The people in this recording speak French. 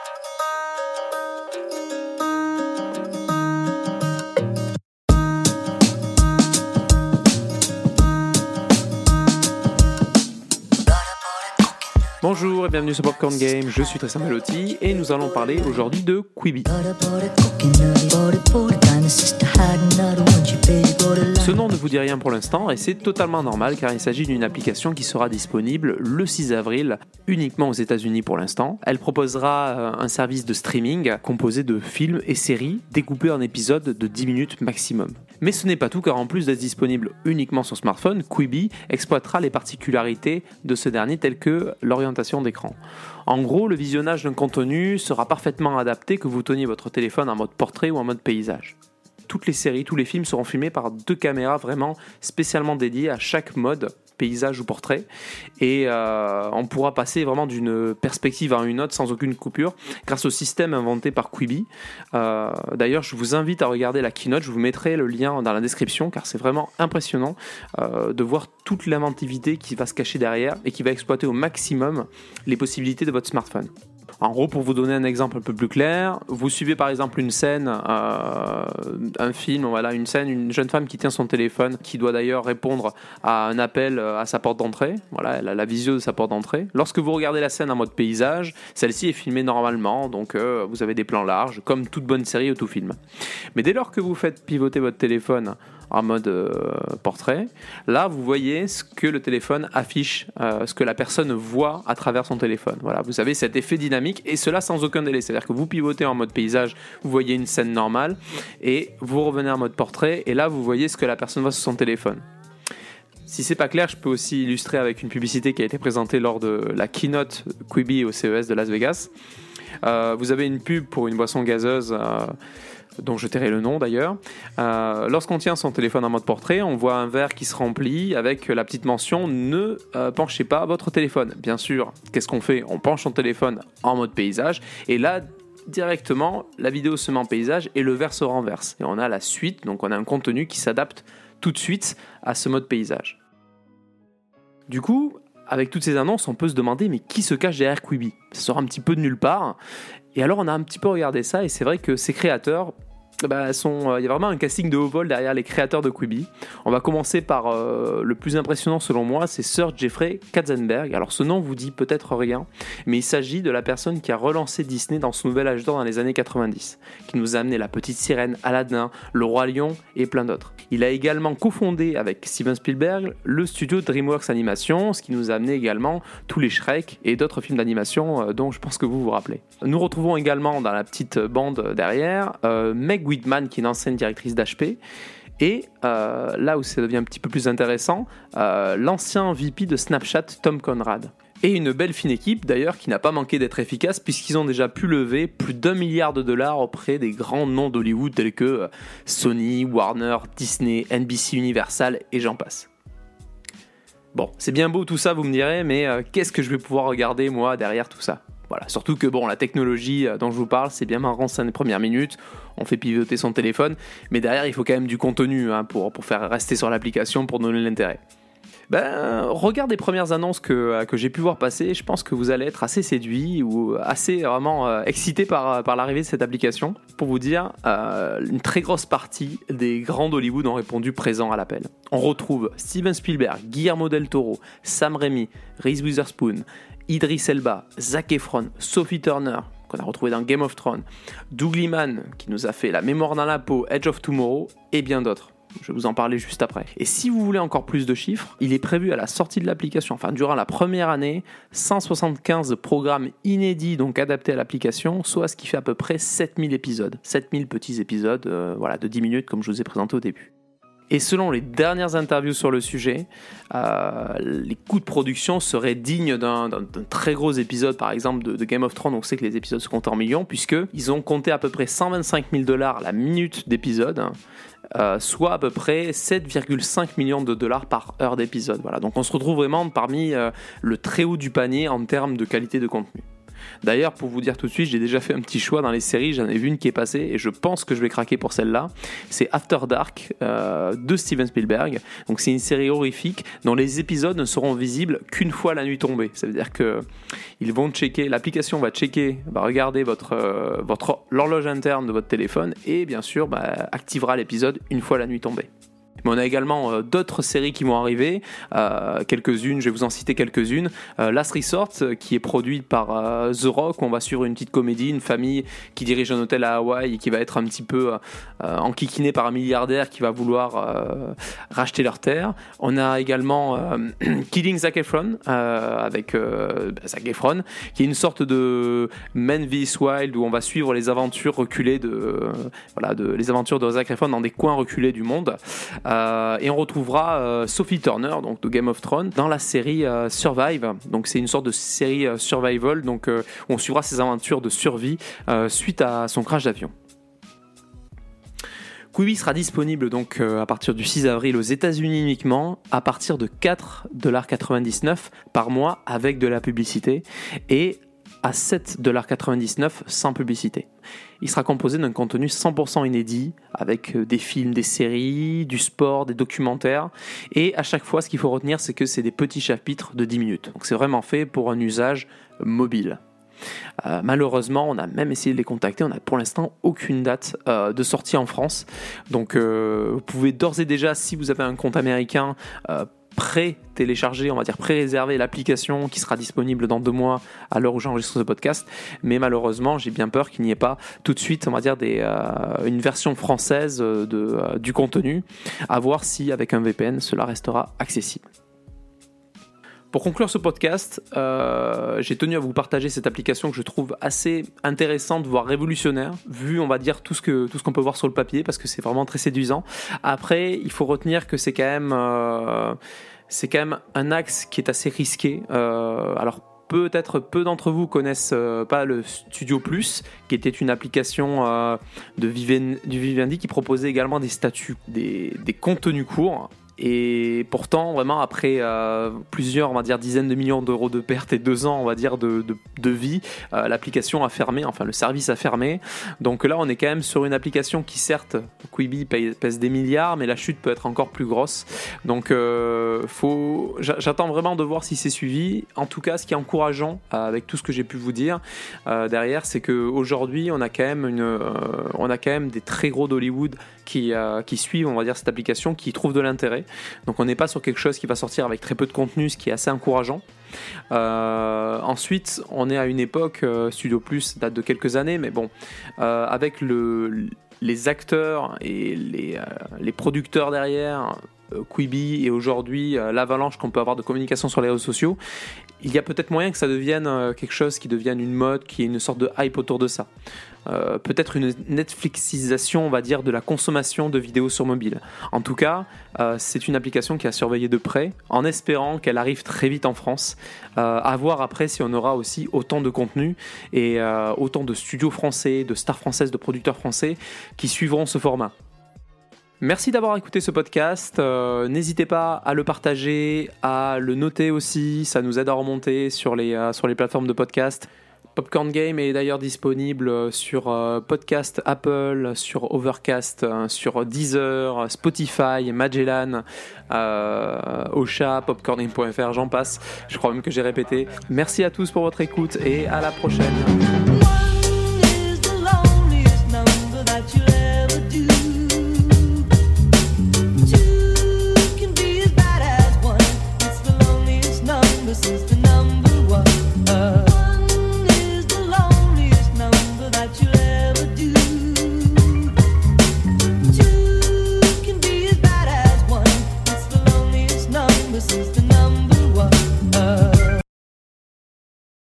Yeah. Bonjour et bienvenue sur Popcorn Game, je suis Tristan Melotti et nous allons parler aujourd'hui de Quibi. Ce nom ne vous dit rien pour l'instant et c'est totalement normal car il s'agit d'une application qui sera disponible le 6 avril uniquement aux États-Unis pour l'instant. Elle proposera euh, un service de streaming composé de films et séries découpés en épisodes de 10 minutes maximum. Mais ce n'est pas tout car en plus d'être disponible uniquement sur smartphone, Quibi exploitera les particularités de ce dernier telles que l'orientation d'écran. En gros, le visionnage d'un contenu sera parfaitement adapté que vous teniez votre téléphone en mode portrait ou en mode paysage toutes les séries, tous les films seront filmés par deux caméras vraiment spécialement dédiées à chaque mode paysage ou portrait. Et euh, on pourra passer vraiment d'une perspective à une autre sans aucune coupure grâce au système inventé par Quibi. Euh, d'ailleurs, je vous invite à regarder la keynote. Je vous mettrai le lien dans la description car c'est vraiment impressionnant euh, de voir toute l'inventivité qui va se cacher derrière et qui va exploiter au maximum les possibilités de votre smartphone. En gros, pour vous donner un exemple un peu plus clair, vous suivez par exemple une scène, euh, un film, voilà, une scène, une jeune femme qui tient son téléphone, qui doit d'ailleurs répondre à un appel euh, à sa porte d'entrée. Voilà, elle a la visio de sa porte d'entrée. Lorsque vous regardez la scène en mode paysage, celle-ci est filmée normalement, donc euh, vous avez des plans larges, comme toute bonne série ou tout film. Mais dès lors que vous faites pivoter votre téléphone en mode euh, portrait. Là, vous voyez ce que le téléphone affiche, euh, ce que la personne voit à travers son téléphone. Voilà, vous avez cet effet dynamique et cela sans aucun délai. C'est-à-dire que vous pivotez en mode paysage, vous voyez une scène normale et vous revenez en mode portrait et là, vous voyez ce que la personne voit sur son téléphone. Si c'est pas clair, je peux aussi illustrer avec une publicité qui a été présentée lors de la keynote Quibi au CES de Las Vegas. Euh, vous avez une pub pour une boisson gazeuse dont je tairai le nom d'ailleurs. Euh, lorsqu'on tient son téléphone en mode portrait, on voit un verre qui se remplit avec la petite mention ne euh, penchez pas votre téléphone. Bien sûr, qu'est-ce qu'on fait? On penche son téléphone en mode paysage et là directement la vidéo se met en paysage et le verre se renverse. Et on a la suite, donc on a un contenu qui s'adapte tout de suite à ce mode paysage. Du coup, avec toutes ces annonces, on peut se demander mais qui se cache derrière Quibi? Ça sort un petit peu de nulle part. Et alors on a un petit peu regardé ça et c'est vrai que ces créateurs bah, euh, il y a vraiment un casting de haut vol derrière les créateurs de Quibi. On va commencer par euh, le plus impressionnant selon moi, c'est Sir Jeffrey Katzenberg. Alors ce nom vous dit peut-être rien, mais il s'agit de la personne qui a relancé Disney dans son nouvel âge d'or dans les années 90, qui nous a amené La Petite Sirène, Aladdin, Le Roi Lion et plein d'autres. Il a également cofondé avec Steven Spielberg le studio DreamWorks Animation, ce qui nous a amené également tous les Shrek et d'autres films d'animation euh, dont je pense que vous vous rappelez. Nous retrouvons également dans la petite bande derrière Meg Whitman, qui est une ancienne directrice d'HP. Et euh, là où ça devient un petit peu plus intéressant, euh, l'ancien VP de Snapchat, Tom Conrad. Et une belle fine équipe d'ailleurs qui n'a pas manqué d'être efficace puisqu'ils ont déjà pu lever plus d'un milliard de dollars auprès des grands noms d'Hollywood tels que euh, Sony, Warner, Disney, NBC Universal et j'en passe. Bon, c'est bien beau tout ça, vous me direz, mais qu'est-ce que je vais pouvoir regarder moi derrière tout ça? Voilà, surtout que bon, la technologie euh, dont je vous parle, c'est bien marrant, les premières minutes, on fait pivoter son téléphone, mais derrière, il faut quand même du contenu hein, pour, faire rester sur l'application, pour donner l'intérêt. Ben, regarde les premières annonces que, euh, que j'ai pu voir passer, je pense que vous allez être assez séduit ou assez vraiment euh, excité par, par l'arrivée de cette application. Pour vous dire, une très grosse partie des grands d'Hollywood ont répondu présent à l'appel. On retrouve Steven Spielberg, Guillermo del Toro, Sam Raimi, Reese Witherspoon, Idris Elba, Zac Efron, Sophie Turner, qu'on a retrouvé dans Game of Thrones, Doug Liman, qui nous a fait La mémoire dans la peau, Edge of Tomorrow, et bien d'autres. Je vais vous en parler juste après. Et si vous voulez encore plus de chiffres, il est prévu à la sortie de l'application, enfin durant la première année, 175 programmes inédits donc adaptés à l'application, soit ce qui fait à peu près 7000 épisodes. 7000 petits épisodes euh, voilà, de 10 minutes comme je vous ai présenté au début. Et selon les dernières interviews sur le sujet, euh, les coûts de production seraient dignes d'un très gros épisode, par exemple, de, Game of Thrones. On sait que les épisodes se comptent en millions, puisqu'ils ont compté à peu près 125 000 dollars la minute d'épisode. Euh, soit à peu près 7,5 millions de dollars par heure d'épisode. Voilà. Donc on se retrouve vraiment parmi euh, le très haut du panier en termes de qualité de contenu. D'ailleurs, pour vous dire tout de suite, j'ai déjà fait un petit choix dans les séries, j'en ai vu une qui est passée et je pense que je vais craquer pour celle-là. C'est After Dark euh, de Steven Spielberg. Donc c'est une série horrifique dont les épisodes ne seront visibles qu'une fois la nuit tombée. Ça veut dire que ils vont checker, l'application va checker, va regarder votre, euh, l'horloge interne de votre téléphone et bien sûr bah, activera l'épisode une fois la nuit tombée. Mais on a également euh, d'autres séries qui vont arriver, euh, quelques-unes, je vais vous en citer quelques-unes. Euh, Last Resort, qui est produite par The Rock, on va suivre une petite comédie, une famille qui dirige un hôtel à Hawaï et qui va être un petit peu enquiquinée par un milliardaire qui va vouloir racheter leur terre. On a également Killing Zac Efron, avec Zac Efron, qui est une sorte de Men vs Wild où on va suivre les aventures reculées de, voilà, de, les aventures de Zac Efron dans des coins reculés du monde. Euh, et on retrouvera euh, Sophie Turner, donc de Game of Thrones, dans la série euh, Survive. Donc c'est une sorte de série survival, donc on suivra ses aventures de survie suite à son crash d'avion. Quibi sera disponible donc à partir du 6 avril aux États-Unis uniquement, à partir de 4,99$ par mois avec de la publicité et à 7,99$ sans publicité. Il sera composé d'un contenu 100% inédit, avec euh, des films, des séries, du sport, des documentaires. Et à chaque fois, ce qu'il faut retenir, c'est que c'est des petits chapitres de 10 minutes. Donc c'est vraiment fait pour un usage mobile. Euh, malheureusement, on a même essayé de les contacter, on n'a pour l'instant aucune date euh, de sortie en France. Donc vous pouvez d'ores et déjà, si vous avez un compte américain, pré-télécharger, on va dire pré-réserver l'application qui sera disponible dans deux mois à l'heure où j'enregistre ce podcast. Mais malheureusement, j'ai bien peur qu'il n'y ait pas tout de suite, on va dire, euh, une version française de, euh, du contenu. À voir si avec un VPN cela restera accessible. Pour conclure ce podcast, euh, j'ai tenu à vous partager cette application que je trouve assez intéressante, voire révolutionnaire, vu on va dire tout ce que qu'on peut voir sur le papier, parce que c'est vraiment très séduisant. Après, il faut retenir que c'est quand même euh, quand un axe qui est assez risqué. Euh, alors peut-être peu d'entre vous connaissent pas le Studio Plus, qui était une application du Vivendi qui proposait également des statuts, des contenus courts et pourtant, vraiment, après euh, plusieurs, on va dire, dizaines de millions d'euros de pertes et deux ans, on va dire, de, vie, euh, l'application a fermé, enfin, le service a fermé. Donc là, on est quand même sur une application qui, certes, Quibi pèse des milliards, mais la chute peut être encore plus grosse. Donc, euh, faut... j'attends vraiment de voir si c'est suivi. En tout cas, ce qui est encourageant avec tout ce que j'ai pu vous dire derrière, c'est qu'aujourd'hui, on a quand même on a quand même des très gros d'Hollywood qui, qui suivent, on va dire, cette application, qui trouvent de l'intérêt. Donc on n'est pas sur quelque chose qui va sortir avec très peu de contenu, ce qui est assez encourageant. Euh, ensuite, on est à une époque, euh, Studio Plus date de quelques années, mais bon, euh, avec les acteurs et les producteurs derrière, Quibi et aujourd'hui l'avalanche qu'on peut avoir de communication sur les réseaux sociaux, il y a peut-être moyen que ça devienne quelque chose qui devienne une mode, qui ait une sorte de hype autour de ça. Euh, peut-être une Netflixisation, on va dire, de la consommation de vidéos sur mobile. En tout cas, euh, c'est une application qui a surveillé de près, en espérant qu'elle arrive très vite en France. Euh, à voir après si on aura aussi autant de contenu et autant de studios français, de stars françaises, de producteurs français qui suivront ce format. Merci d'avoir écouté ce podcast. N'hésitez pas à le partager, à le noter aussi. Ça nous aide à remonter sur les, les plateformes de podcast. Popcorn Game est d'ailleurs disponible sur euh, Podcast Apple, sur Overcast, euh, sur Deezer, Spotify, Magellan, euh, Ocha, popcorngame.fr, j'en passe. Je crois même que j'ai répété. Merci à tous pour votre écoute et à la prochaine. promises